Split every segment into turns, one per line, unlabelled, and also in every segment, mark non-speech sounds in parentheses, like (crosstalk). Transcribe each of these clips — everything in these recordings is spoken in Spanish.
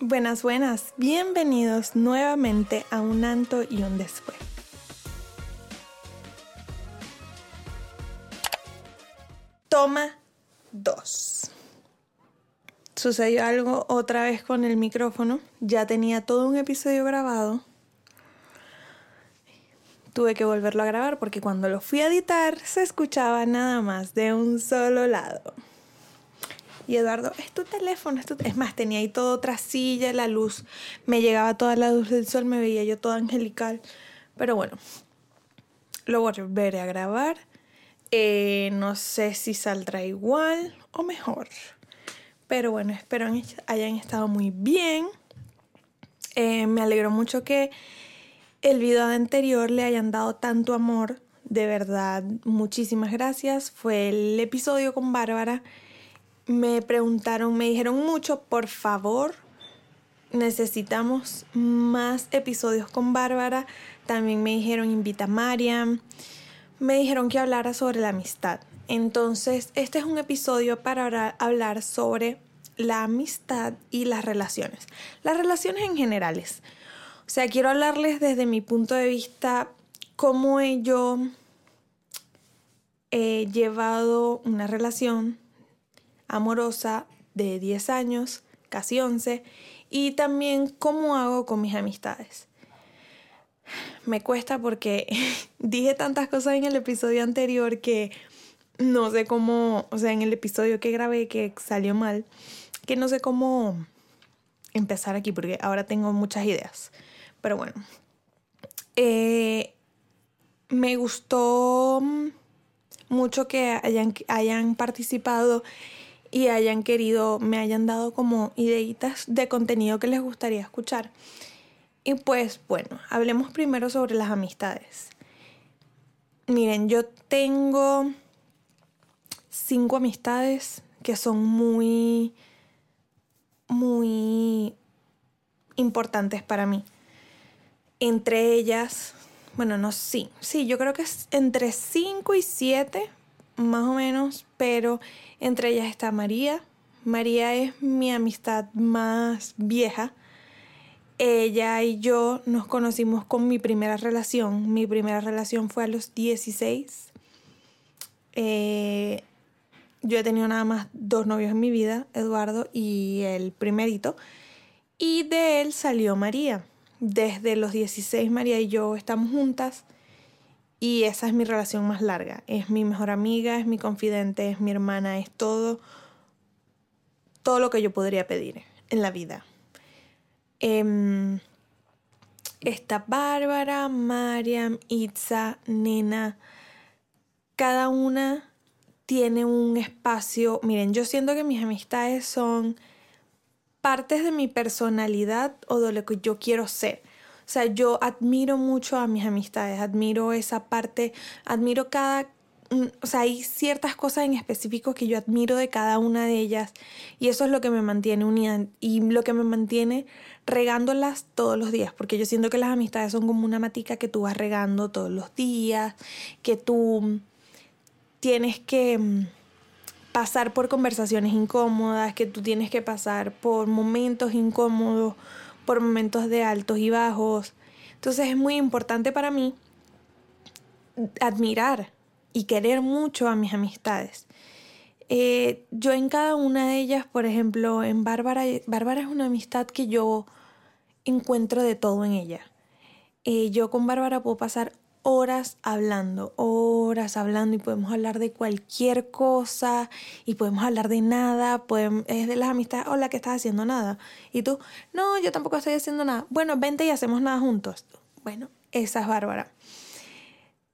Buenas, buenas. Bienvenidos nuevamente a un anto y un después. Toma 2. Sucedió algo otra vez con el micrófono. Ya tenía todo un episodio grabado. Tuve que volverlo a grabar porque cuando lo fui a editar se escuchaba nada más de un solo lado. Y Eduardo, es tu teléfono, es, tu es más, tenía ahí todo otra silla, la luz, me llegaba toda la luz del sol, me veía yo toda angelical. Pero bueno, lo volveré a grabar. Eh, no sé si saldrá igual o mejor. Pero bueno, espero hayan estado muy bien. Eh, me alegro mucho que el video anterior le hayan dado tanto amor. De verdad, muchísimas gracias. Fue el episodio con Bárbara me preguntaron, me dijeron mucho, por favor, necesitamos más episodios con Bárbara. También me dijeron, invita a Mariam. Me dijeron que hablara sobre la amistad. Entonces, este es un episodio para hablar sobre la amistad y las relaciones. Las relaciones en generales. O sea, quiero hablarles desde mi punto de vista cómo yo he llevado una relación amorosa de 10 años, casi 11, y también cómo hago con mis amistades. Me cuesta porque (laughs) dije tantas cosas en el episodio anterior que no sé cómo, o sea, en el episodio que grabé que salió mal, que no sé cómo empezar aquí porque ahora tengo muchas ideas. Pero bueno, eh, me gustó mucho que hayan, hayan participado y hayan querido, me hayan dado como ideitas de contenido que les gustaría escuchar. Y pues bueno, hablemos primero sobre las amistades. Miren, yo tengo cinco amistades que son muy, muy importantes para mí. Entre ellas, bueno, no, sí, sí, yo creo que es entre cinco y siete, más o menos, pero entre ellas está María. María es mi amistad más vieja. Ella y yo nos conocimos con mi primera relación. Mi primera relación fue a los 16. Eh, yo he tenido nada más dos novios en mi vida, Eduardo y el primerito. Y de él salió María. Desde los 16 María y yo estamos juntas. Y esa es mi relación más larga. Es mi mejor amiga, es mi confidente, es mi hermana, es todo, todo lo que yo podría pedir en la vida. Eh, está Bárbara, Mariam, Itza, Nena. Cada una tiene un espacio. Miren, yo siento que mis amistades son partes de mi personalidad o de lo que yo quiero ser. O sea, yo admiro mucho a mis amistades, admiro esa parte, admiro cada mm, o sea, hay ciertas cosas en específico que yo admiro de cada una de ellas y eso es lo que me mantiene unida y lo que me mantiene regándolas todos los días, porque yo siento que las amistades son como una matica que tú vas regando todos los días, que tú tienes que mm, pasar por conversaciones incómodas, que tú tienes que pasar por momentos incómodos por momentos de altos y bajos. Entonces es muy importante para mí admirar y querer mucho a mis amistades. Eh, yo en cada una de ellas, por ejemplo, en Bárbara, Bárbara es una amistad que yo encuentro de todo en ella. Eh, yo con Bárbara puedo pasar horas hablando, horas hablando y podemos hablar de cualquier cosa y podemos hablar de nada, podemos, es de las amistades, hola, ¿qué estás haciendo? Nada. Y tú, no, yo tampoco estoy haciendo nada. Bueno, vente y hacemos nada juntos. Bueno, esa es Bárbara.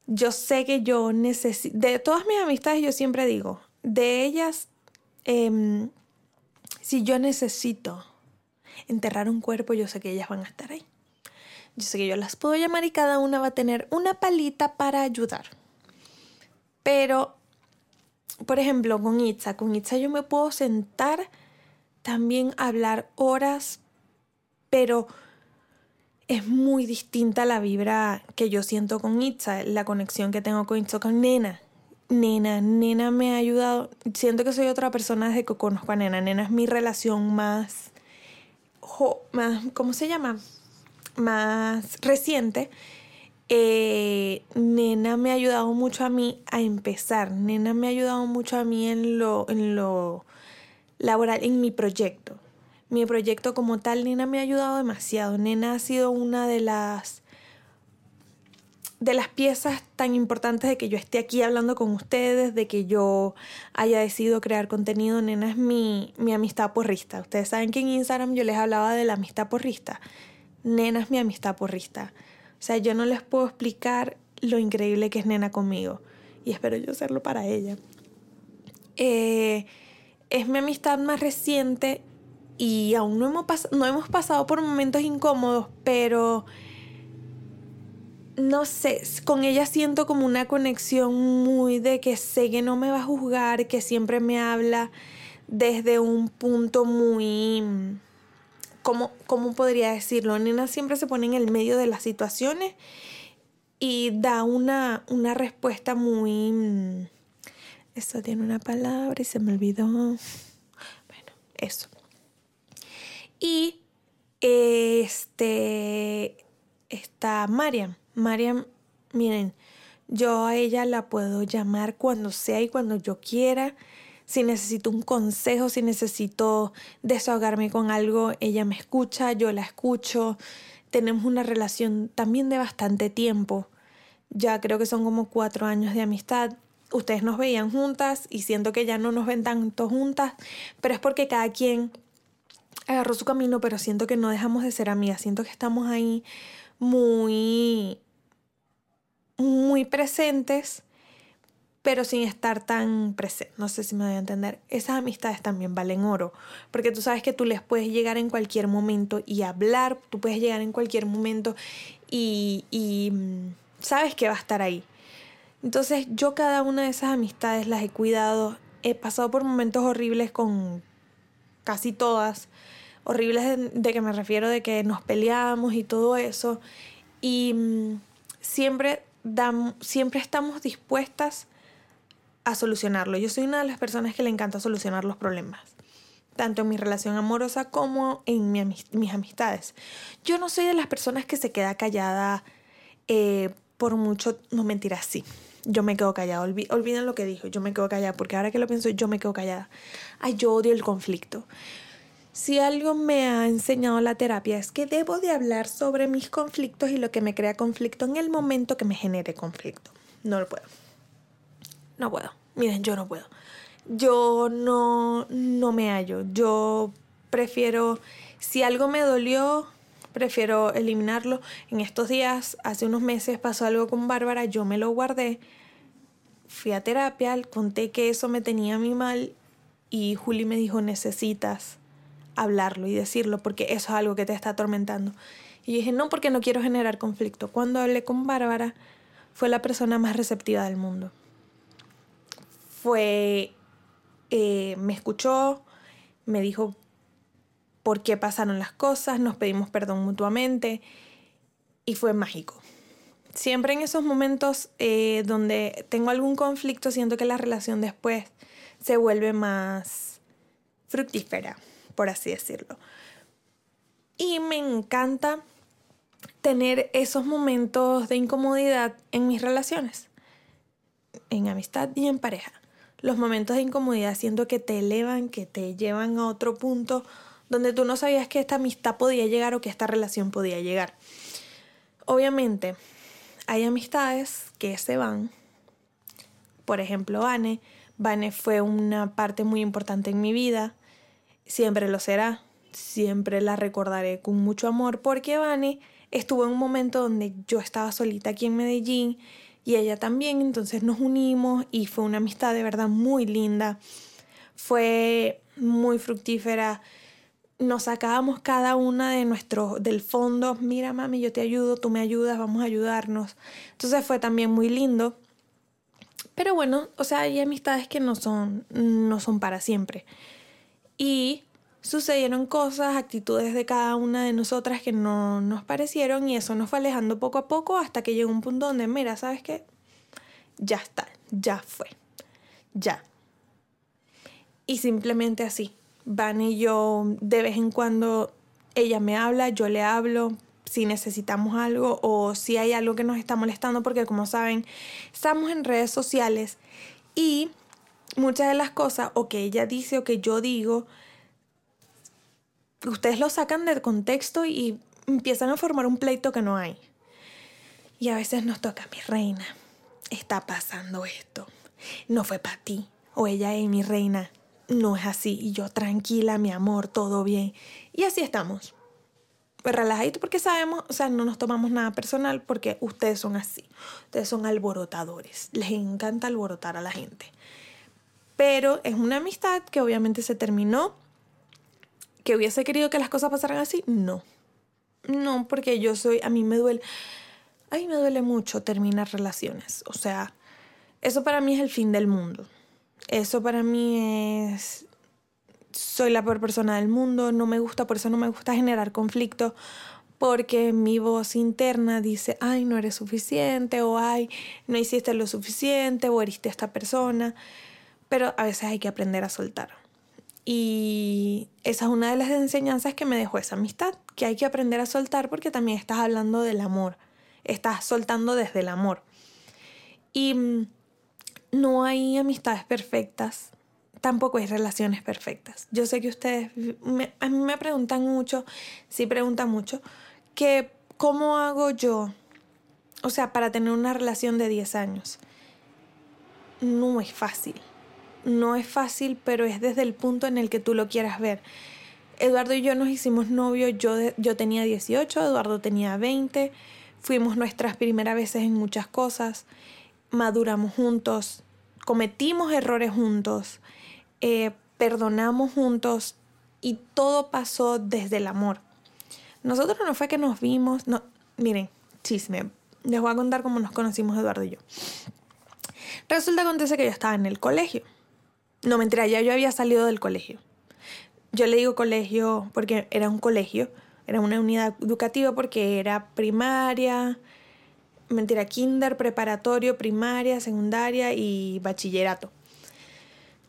Yo sé que yo necesito, de todas mis amistades yo siempre digo, de ellas, em, si yo necesito enterrar un cuerpo, yo sé que ellas van a estar ahí. Yo sé que yo las puedo llamar y cada una va a tener una palita para ayudar. Pero, por ejemplo, con Itza, con Itza yo me puedo sentar también hablar horas, pero es muy distinta la vibra que yo siento con Itza, la conexión que tengo con Itza, con Nena. Nena, Nena me ha ayudado. Siento que soy otra persona desde que conozco a Nena. Nena es mi relación más más ¿cómo se llama? Más reciente, eh, Nena me ha ayudado mucho a mí a empezar. Nena me ha ayudado mucho a mí en lo, en lo laboral, en mi proyecto. Mi proyecto como tal, Nena me ha ayudado demasiado. Nena ha sido una de las de las piezas tan importantes de que yo esté aquí hablando con ustedes, de que yo haya decidido crear contenido. Nena es mi, mi amistad porrista. Ustedes saben que en Instagram yo les hablaba de la amistad porrista. Nena es mi amistad porrista. O sea, yo no les puedo explicar lo increíble que es Nena conmigo. Y espero yo serlo para ella. Eh, es mi amistad más reciente y aún no hemos, no hemos pasado por momentos incómodos, pero no sé, con ella siento como una conexión muy de que sé que no me va a juzgar, que siempre me habla desde un punto muy... ¿Cómo, cómo podría decirlo? Nena siempre se pone en el medio de las situaciones y da una, una respuesta muy... Eso tiene una palabra y se me olvidó. Bueno, eso. Y este está Mariam. Mariam, miren, yo a ella la puedo llamar cuando sea y cuando yo quiera. Si necesito un consejo, si necesito desahogarme con algo, ella me escucha, yo la escucho. Tenemos una relación también de bastante tiempo. Ya creo que son como cuatro años de amistad. Ustedes nos veían juntas y siento que ya no nos ven tanto juntas, pero es porque cada quien agarró su camino, pero siento que no dejamos de ser amigas, siento que estamos ahí muy, muy presentes, pero sin estar tan presentes. No sé si me voy a entender. Esas amistades también valen oro, porque tú sabes que tú les puedes llegar en cualquier momento y hablar, tú puedes llegar en cualquier momento y, y mm, sabes que va a estar ahí. Entonces yo cada una de esas amistades las he cuidado, he pasado por momentos horribles con casi todas, horribles de, que me refiero de que nos peleamos y todo eso. Y mm, siempre, siempre estamos dispuestas a solucionarlo. Yo soy una de las personas que le encanta solucionar los problemas, tanto en mi relación amorosa como en mis amistades. Yo no soy de las personas que se queda callada eh, por mucho, no mentir así. Yo me quedo callada, olviden lo que dijo, yo me quedo callada, porque ahora que lo pienso, yo me quedo callada. Ay, yo odio el conflicto. Si algo me ha enseñado la terapia es que debo de hablar sobre mis conflictos y lo que me crea conflicto en el momento que me genere conflicto. No lo puedo. No puedo. Miren, yo no puedo. Yo no, no me hallo. Yo prefiero, si algo me dolió, prefiero eliminarlo. En estos días, hace unos meses pasó algo con Bárbara, yo me lo guardé. Fui a terapia, conté que eso me tenía a mí mal y Juli me dijo, necesitas hablarlo y decirlo porque eso es algo que te está atormentando. Y dije, no, porque no quiero generar conflicto. Cuando hablé con Bárbara, fue la persona más receptiva del mundo. Fue, eh, me escuchó, me dijo por qué pasaron las cosas, nos pedimos perdón mutuamente y fue mágico. Siempre en esos momentos eh, donde tengo algún conflicto, siento que la relación después se vuelve más fructífera por así decirlo. Y me encanta tener esos momentos de incomodidad en mis relaciones, en amistad y en pareja. Los momentos de incomodidad siento que te elevan, que te llevan a otro punto donde tú no sabías que esta amistad podía llegar o que esta relación podía llegar. Obviamente, hay amistades que se van. Por ejemplo, Vane. Vane fue una parte muy importante en mi vida siempre lo será, siempre la recordaré con mucho amor porque Vane estuvo en un momento donde yo estaba solita aquí en Medellín y ella también, entonces nos unimos y fue una amistad de verdad muy linda, fue muy fructífera, nos sacábamos cada una de nuestros del fondo, mira mami, yo te ayudo, tú me ayudas, vamos a ayudarnos. Entonces fue también muy lindo. Pero bueno, o sea, hay amistades que no son no son para siempre. Y sucedieron cosas, actitudes de cada una de nosotras que no nos parecieron y eso nos fue alejando poco a poco hasta que llegó un punto donde, mira, ¿sabes qué? Ya está, ya fue, ya. Y simplemente así, Van y yo de vez en cuando ella me habla, yo le hablo, si necesitamos algo o si hay algo que nos está molestando, porque como saben, estamos en redes sociales y muchas de las cosas o que ella dice o que yo digo, ustedes lo sacan del contexto y empiezan a formar un pleito que no hay. Y a veces nos toca, mi reina, está pasando esto. No fue para ti. O ella es mi reina. No es así. Y yo tranquila, mi amor, todo bien. Y así estamos. Pues relajadito porque sabemos, o sea, no nos tomamos nada personal porque ustedes son así. Ustedes son alborotadores. Les encanta alborotar a la gente. Pero es una amistad que obviamente se terminó. ¿Que hubiese querido que las cosas pasaran así? No. No, porque yo soy, a mí me duele, a mí me duele mucho terminar relaciones. O sea, eso para mí es el fin del mundo. Eso para mí es, soy la peor persona del mundo, no me gusta, por eso no me gusta generar conflicto, porque mi voz interna dice, ay, no eres suficiente, o ay, no hiciste lo suficiente, o heriste a esta persona pero a veces hay que aprender a soltar. Y esa es una de las enseñanzas que me dejó esa amistad, que hay que aprender a soltar porque también estás hablando del amor, estás soltando desde el amor. Y mm, no hay amistades perfectas, tampoco hay relaciones perfectas. Yo sé que ustedes, a mí me preguntan mucho, sí preguntan mucho, que cómo hago yo, o sea, para tener una relación de 10 años. No es fácil no es fácil, pero es desde el punto en el que tú lo quieras ver. Eduardo y yo nos hicimos novios, yo, yo tenía 18, Eduardo tenía 20, fuimos nuestras primeras veces en muchas cosas, maduramos juntos, cometimos errores juntos, eh, perdonamos juntos y todo pasó desde el amor. Nosotros no fue que nos vimos, no, miren, chisme, les voy a contar cómo nos conocimos Eduardo y yo. Resulta acontece que yo estaba en el colegio no, mentira, ya yo había salido del colegio. Yo le digo colegio porque era un colegio, era una unidad educativa porque era primaria, mentira, kinder, preparatorio, primaria, secundaria y bachillerato.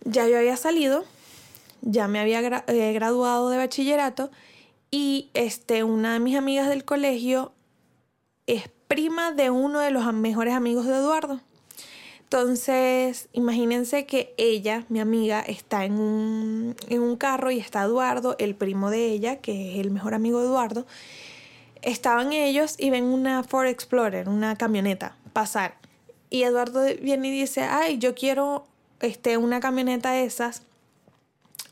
Ya yo había salido, ya me había eh, graduado de bachillerato y este, una de mis amigas del colegio es prima de uno de los mejores amigos de Eduardo. Entonces, imagínense que ella, mi amiga, está en un, en un carro y está Eduardo, el primo de ella, que es el mejor amigo de Eduardo. Estaban ellos y ven una Ford Explorer, una camioneta, pasar. Y Eduardo viene y dice, ay, yo quiero este, una camioneta de esas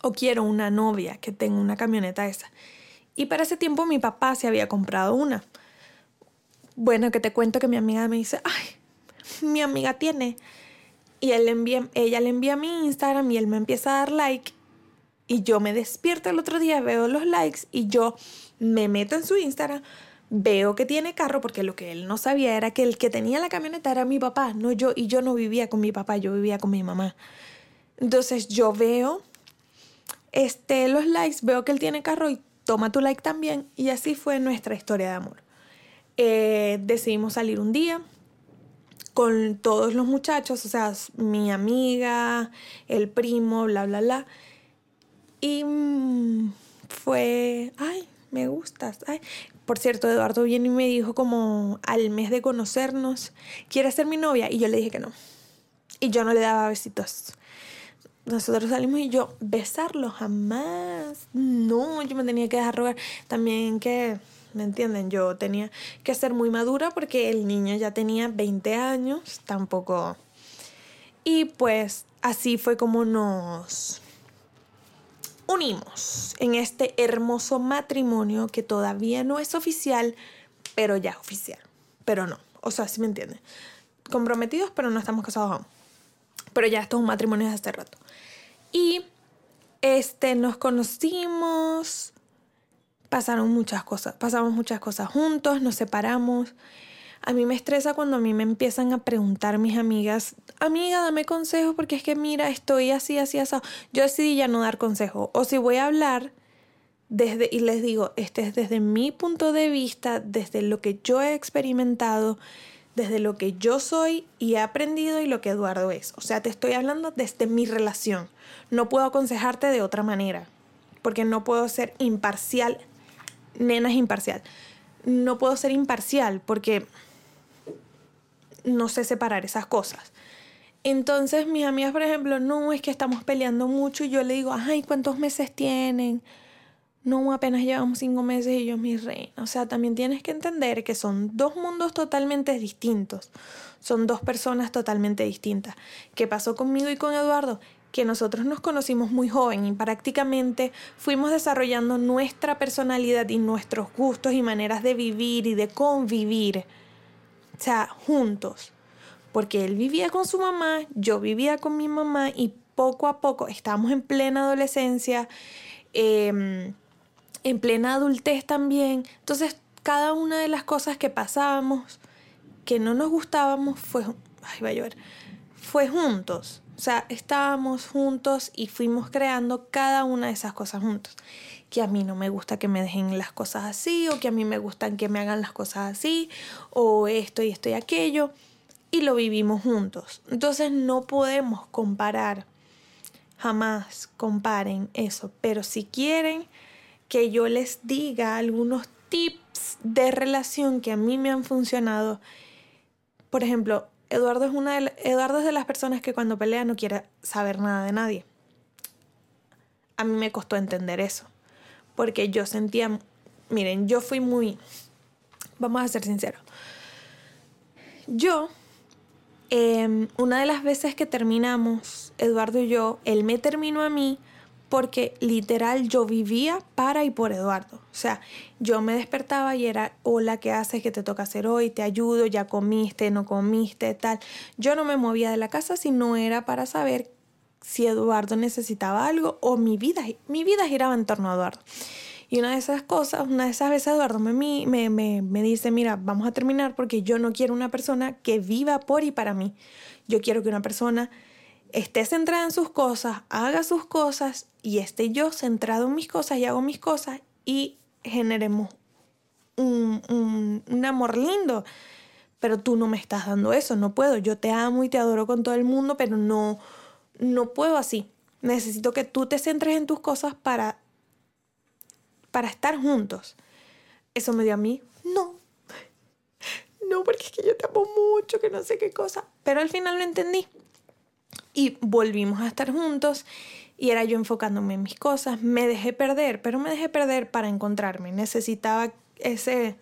o quiero una novia que tenga una camioneta de esas. Y para ese tiempo mi papá se había comprado una. Bueno, que te cuento que mi amiga me dice, ay, mi amiga tiene. Y él envía, ella le envía mi Instagram y él me empieza a dar like. Y yo me despierto el otro día, veo los likes y yo me meto en su Instagram, veo que tiene carro, porque lo que él no sabía era que el que tenía la camioneta era mi papá, no yo. Y yo no vivía con mi papá, yo vivía con mi mamá. Entonces yo veo este, los likes, veo que él tiene carro y toma tu like también. Y así fue nuestra historia de amor. Eh, decidimos salir un día, con todos los muchachos, o sea, mi amiga, el primo, bla, bla, bla. Y mm, fue, ay, me gustas. Ay. Por cierto, Eduardo viene y me dijo como al mes de conocernos, ¿quieres ser mi novia? Y yo le dije que no. Y yo no le daba besitos. Nosotros salimos y yo, besarlo jamás. No, yo me tenía que dejar rogar. También que ¿me entienden? Yo tenía que ser muy madura porque el niño ya tenía 20 años, tampoco... Y pues así fue como nos unimos en este hermoso matrimonio que todavía no es oficial, pero ya es oficial. Pero no, o sea, ¿sí me entienden? Comprometidos, pero no estamos casados aún. Pero ya esto es un matrimonio desde hace rato. Y este, nos conocimos, pasaron muchas cosas, pasamos muchas cosas juntos, nos separamos. A mí me estresa cuando a mí me empiezan a preguntar mis amigas, amiga, dame consejo porque es que mira, estoy así, así, así. Yo decidí ya no dar consejo. O si voy a hablar desde, y les digo, este es desde mi punto de vista, desde lo que yo he experimentado, desde lo que yo soy y he aprendido y lo que Eduardo es. O sea, te estoy hablando desde mi relación. No puedo aconsejarte de otra manera, porque no puedo ser imparcial nena es imparcial. No puedo ser imparcial porque no sé separar esas cosas. Entonces mis amigas, por ejemplo, no, es que estamos peleando mucho y yo le digo, ay, ¿cuántos meses tienen? No, apenas llevamos cinco meses y yo mi reina. O sea, también tienes que entender que son dos mundos totalmente distintos. Son dos personas totalmente distintas. ¿Qué pasó conmigo y con Eduardo? Que nosotros nos conocimos muy joven y prácticamente fuimos desarrollando nuestra personalidad y nuestros gustos y maneras de vivir y de convivir. O sea, juntos porque él vivía con su mamá, yo vivía con mi mamá y poco a poco estábamos en plena adolescencia, em, en plena adultez también. Entonces, cada una de las cosas que pasábamos, que no nos gustábamos, fue, ay, va a llover, fue juntos. O sea, estábamos juntos y fuimos creando cada una de esas cosas juntos. Que a mí no me gusta que me dejen las cosas así, o que a mí me gustan que me hagan las cosas así, o esto y esto y aquello y lo vivimos juntos. Entonces no podemos comparar. Jamás comparen eso. Pero si quieren que yo les diga algunos tips de relación que a mí me han funcionado. Por ejemplo, Eduardo es, una de, Eduardo es de las personas que cuando pelea no quiere saber nada de nadie. A mí me costó entender eso. Porque yo sentía, miren, yo fui muy, vamos a ser sinceros. Yo Em, una de las veces que terminamos, Eduardo y yo, él me terminó a mí porque literal yo vivía para y por Eduardo. O sea, yo me despertaba y era, hola, ¿qué haces? ¿Qué te toca hacer hoy? Te ayudo, ya comiste, no comiste, tal. Yo no me movía de la casa si no era para saber si Eduardo necesitaba algo o mi vida, mi vida giraba en torno a Eduardo. Y una de esas cosas, una de esas veces Eduardo me, me, me, me dice, mira, vamos a terminar porque yo no quiero una persona que viva por y para mí. Yo quiero que una persona esté centrada en sus cosas, haga sus cosas y esté yo centrado en mis cosas y hago mis cosas y generemos un, un, amor lindo. Pero tú no me estás dando eso, no puedo. Yo te amo y te adoro con todo el mundo, pero no, no puedo así. Necesito que tú te centres en tus cosas para para estar juntos. Eso me dio a mí, no. No, porque es que yo te amo mucho, que no sé qué cosa. Pero al final lo entendí. Y volvimos a estar juntos y era yo enfocándome en mis cosas. Me dejé perder, pero me dejé perder para encontrarme. Necesitaba ese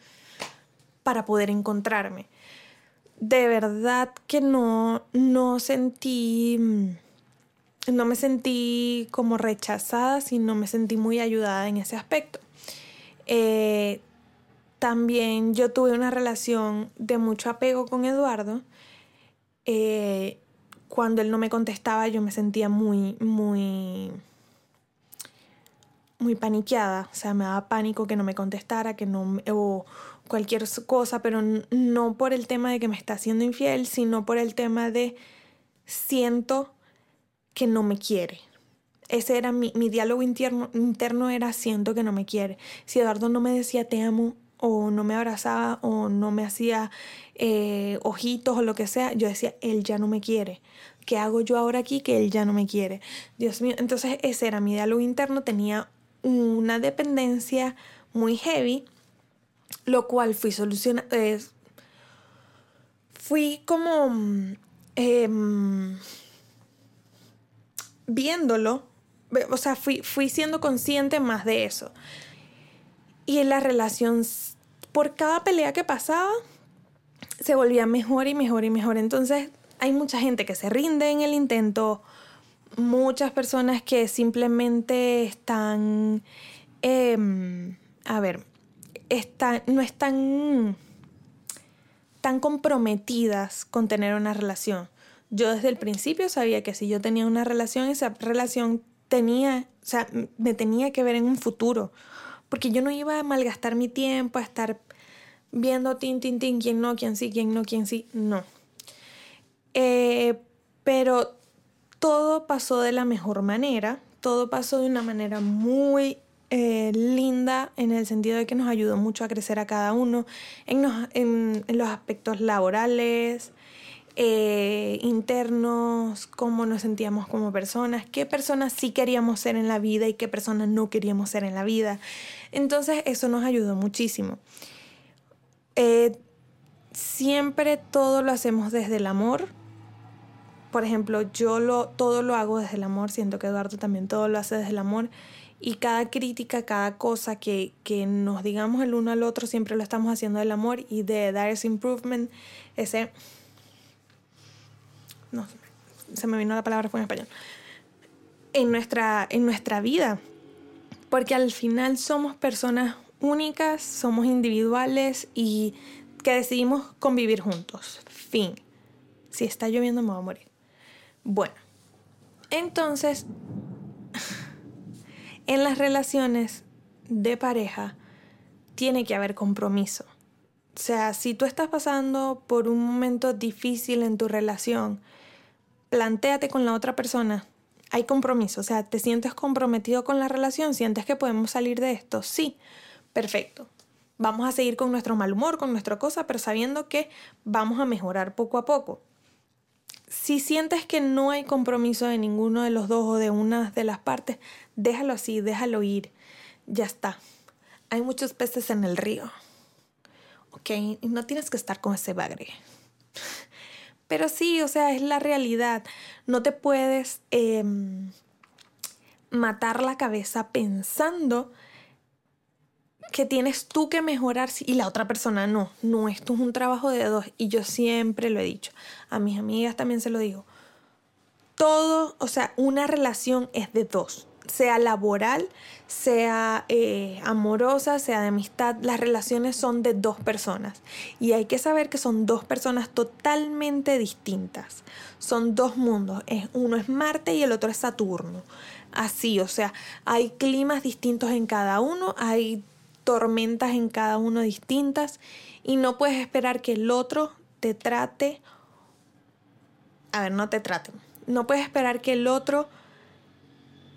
para poder encontrarme. De verdad que no, no sentí no me sentí como rechazada, sino me sentí muy ayudada en ese aspecto. Eh, también yo tuve una relación de mucho apego con Eduardo. Eh, cuando él no me contestaba yo me sentía muy, muy, muy paniqueada. O sea, me daba pánico que no me contestara, que no, o cualquier cosa, pero no por el tema de que me está haciendo infiel, sino por el tema de siento que no me quiere. Ese era mi, diálogo interno, interno era siento que no me quiere. Si Eduardo no me decía te amo o no me abrazaba o no me hacía eh, ojitos o lo que sea, yo decía, él ya no me quiere. ¿Qué hago yo ahora aquí que él ya no me quiere? Dios mío, entonces ese era mi diálogo interno, tenía una dependencia muy heavy, lo cual fui solucionando, fui como... Eh, viéndolo, o sea, fui, fui siendo consciente más de eso. Y en la relación, por cada pelea que pasaba, se volvía mejor y mejor y mejor. Entonces, hay mucha gente que se rinde en el intento, muchas personas que simplemente están, em, a ver, están, no están tan comprometidas con tener una relación yo desde el principio sabía que si yo tenía una relación, esa relación tenía, o sea, me tenía que ver en un futuro. Porque yo no iba a malgastar mi tiempo, a estar viendo tin, tin, tin, quién no, quién sí, quién no, quién sí, no. Eh, pero todo pasó de la mejor manera, todo pasó de una manera muy eh, linda en el sentido de que nos ayudó mucho a crecer a cada uno en, en los aspectos laborales, eh, internos, cómo nos sentíamos como personas, qué personas sí queríamos ser en la vida y qué personas no queríamos ser en la vida. Entonces eso nos ayudó muchísimo. Eh, siempre todo lo hacemos desde el amor. Por ejemplo, yo lo, todo lo hago desde el amor, siento que Eduardo también todo lo hace desde el amor. Y cada crítica, cada cosa que, que nos digamos el uno al otro, siempre lo estamos haciendo del amor y de dar ese improvement, ese... No, se me vino la palabra fue en español. En nuestra, en nuestra vida. Porque al final somos personas únicas, somos individuales y que decidimos convivir juntos. Fin. Si está lloviendo me voy a morir. Bueno, entonces, (laughs) en las relaciones de pareja tiene que haber compromiso. O sea, si tú estás pasando por un momento difícil en tu relación, plantéate con la otra persona. Hay compromiso, o sea, ¿te sientes comprometido con la relación? ¿Sientes que podemos salir de esto? Sí, perfecto vamos a seguir con nuestro mal humor, con nuestra cosa, pero sabiendo que vamos a mejorar poco a poco. Si sientes que no hay compromiso de ninguno de los dos o de una de las partes, déjalo así, déjalo ir. Ya está. Hay muchos peces en el río. ¿Ok? No tienes que estar con ese bagre. Pero sí, o sea, es la realidad. No te puedes em, matar la cabeza pensando que tienes tú que mejorar y la otra persona no. No, esto es un trabajo de dos y yo siempre lo he dicho. A mis amigas también se lo digo. Todo, o sea, una relación es de dos. Sea laboral, sea eh, amorosa, sea de amistad, las relaciones son de dos personas. Y hay que saber que son dos personas totalmente distintas. Son dos mundos. Uno es Marte y el otro es Saturno así, o sea, hay climas distintos en cada uno, hay tormentas en cada uno distintas y no puedes esperar que el otro te trate, a ver, no te trate, no puedes esperar que el otro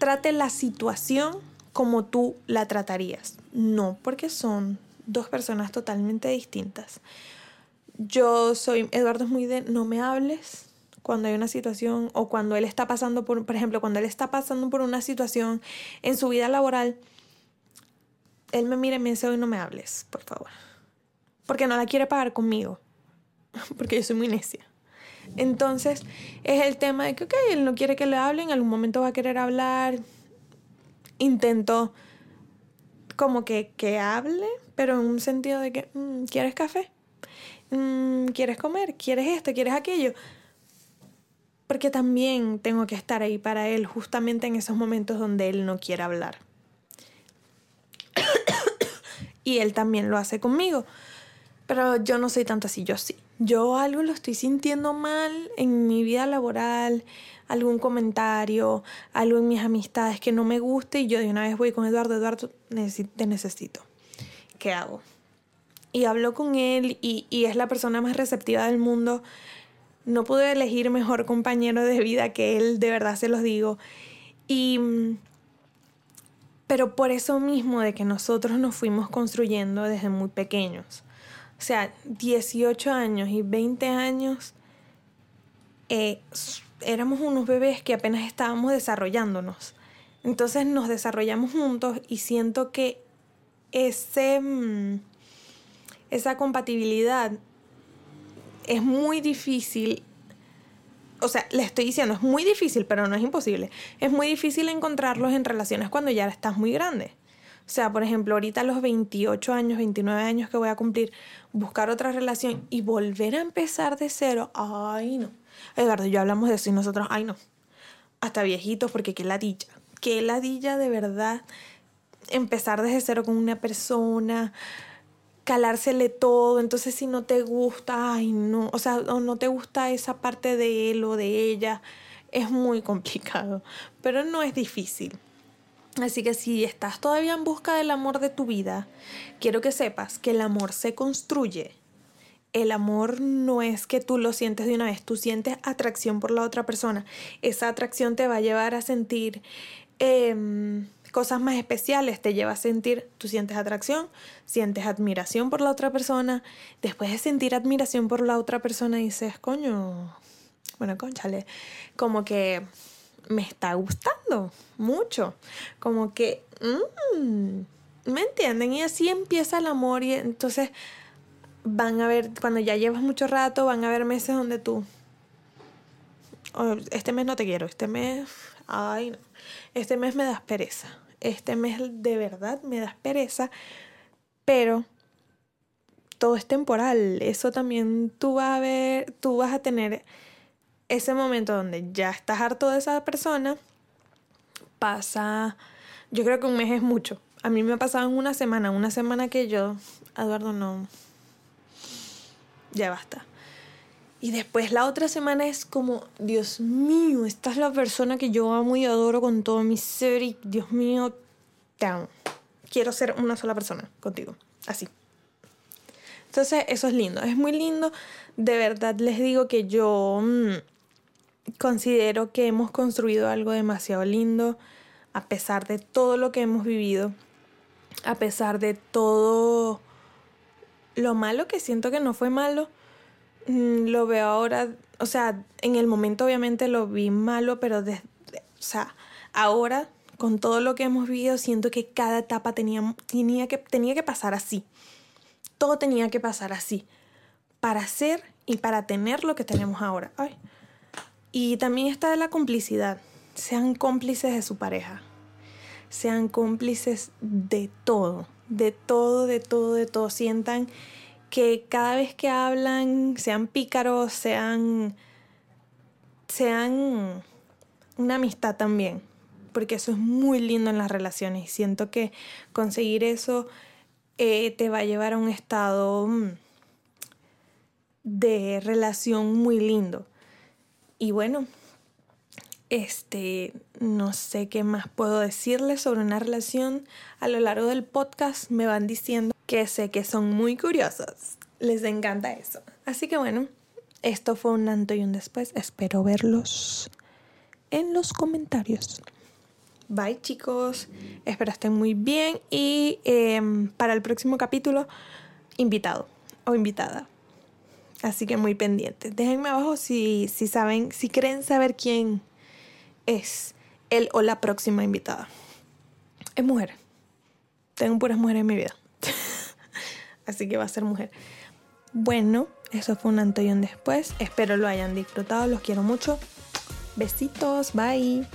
trate la situación como tú la tratarías. No, porque son dos personas totalmente distintas. Yo soy, Eduardo es muy de, no me hables cuando hay una situación o cuando él está pasando por, por ejemplo, cuando él está pasando por una situación en su vida laboral él me mira y me dice, hoy no me hables, por favor. Porque no la quiere pagar conmigo. (laughs) Porque yo soy muy necia. Entonces, es el tema de que, ok, él no quiere que le hable, en algún momento va a querer hablar. Intento como que, que hable, pero en un sentido de que, mm, ¿quieres café? Mm, ¿Quieres comer? ¿Quieres esto? ¿Quieres aquello? Porque también tengo que estar ahí para él justamente en esos momentos donde él no quiere hablar (coughs) y él también lo hace conmigo. Pero yo no soy tanto así, yo sí. Yo algo lo estoy sintiendo mal en mi vida laboral, algún comentario, algo en mis amistades que no me guste y yo de una vez voy con Eduardo, Eduardo, te necesito. ¿Qué hago? Y hablo con él y, y es la persona más receptiva del mundo. No pude elegir mejor compañero de vida que él, de verdad se los digo. Y pero por eso mismo de que nosotros nos fuimos construyendo desde muy pequeños. O sea, 18 años y 20 años eh, éramos unos bebés que apenas estábamos desarrollándonos. Entonces nos desarrollamos juntos y siento que ese, mm, esa compatibilidad es muy difícil o sea, le estoy diciendo, es muy difícil, pero no es imposible. Es muy difícil encontrarlos en relaciones cuando ya estás muy grande. O sea, por ejemplo, ahorita a los 28 años, 29 años que voy a cumplir, buscar otra relación y volver a empezar de cero, ay no. Eduardo, yo hablamos de eso y nosotros, ay no. Hasta viejitos, porque qué ladilla. Qué ladilla de verdad empezar desde cero con una persona calársele todo, entonces si no te gusta, ay no, o sea, o no te gusta esa parte de él o de ella, es muy complicado, pero no es difícil. Así que si estás todavía en busca del amor de tu vida, quiero que sepas que el amor se construye. El amor no es que tú lo sientes de una vez, tú sientes atracción por la otra persona. Esa atracción te va a llevar a sentir em, cosas más especiales, te lleva a sentir, tú sientes atracción, sientes admiración por la otra persona, después de sentir admiración por la otra persona dices, coño, bueno, conchale, como que me está gustando mucho, como que, mm, ¿me entienden? Y así empieza el amor y entonces van a ver, cuando ya llevas mucho rato, van a haber meses donde tú, oh, este mes no te quiero, este mes, ay no, este mes me das pereza, este mes de verdad me das pereza, pero todo es temporal, eso también tú vas a ver, tú vas a tener ese momento donde ya estás harto de esa persona, pasa, yo creo que un mes es mucho. A mí me ha pasado en una semana, una semana que yo, Eduardo, no, ya basta. Y después la otra semana es como, Dios mío, esta es la persona que yo amo y adoro con todo mi ser y Dios mío, te. Quiero ser una sola persona contigo, así. Entonces eso es lindo, es muy lindo. De verdad les digo que yo mm, considero que hemos construido algo demasiado lindo a pesar de todo lo que hemos vivido, a pesar de todo lo malo que siento que no fue malo, mm, lo veo ahora, o sea, en el momento obviamente lo vi malo, pero o sea, ahora con todo lo que hemos vivido siento que cada etapa tenía, tenía, que, tenía que pasar así. Todo tenía que pasar así para ser y para tener lo que tenemos ahora. Ay. Y también está la complicidad. Sean cómplices de su pareja. Sean cómplices de todo, de todo, de todo, de todo. Sientan que cada vez que hablan, sean pícaros, sean, sean una amistad también. Porque eso es muy lindo en las relaciones. Y siento que conseguir eso eh, te va a llevar a un estado mm, de relación muy lindo. Y bueno, este, no sé qué más puedo decirles sobre una relación. A lo largo del podcast me van diciendo que sé que son muy curiosos. Les encanta eso. Así que bueno, esto fue un antes y un después. Espero verlos en los comentarios. Bye chicos, espero muy bien y em, para el próximo capítulo, invitado o invitada. Así que muy pendientes. Déjenme abajo si, si saben, si creen saber quién es él o la próxima invitada. Es mujer. Tengo puras mujeres en mi vida. (laughs) Así que va a ser mujer. Bueno, eso fue un antes después. Espero lo hayan disfrutado. Los quiero mucho. Besitos. Bye.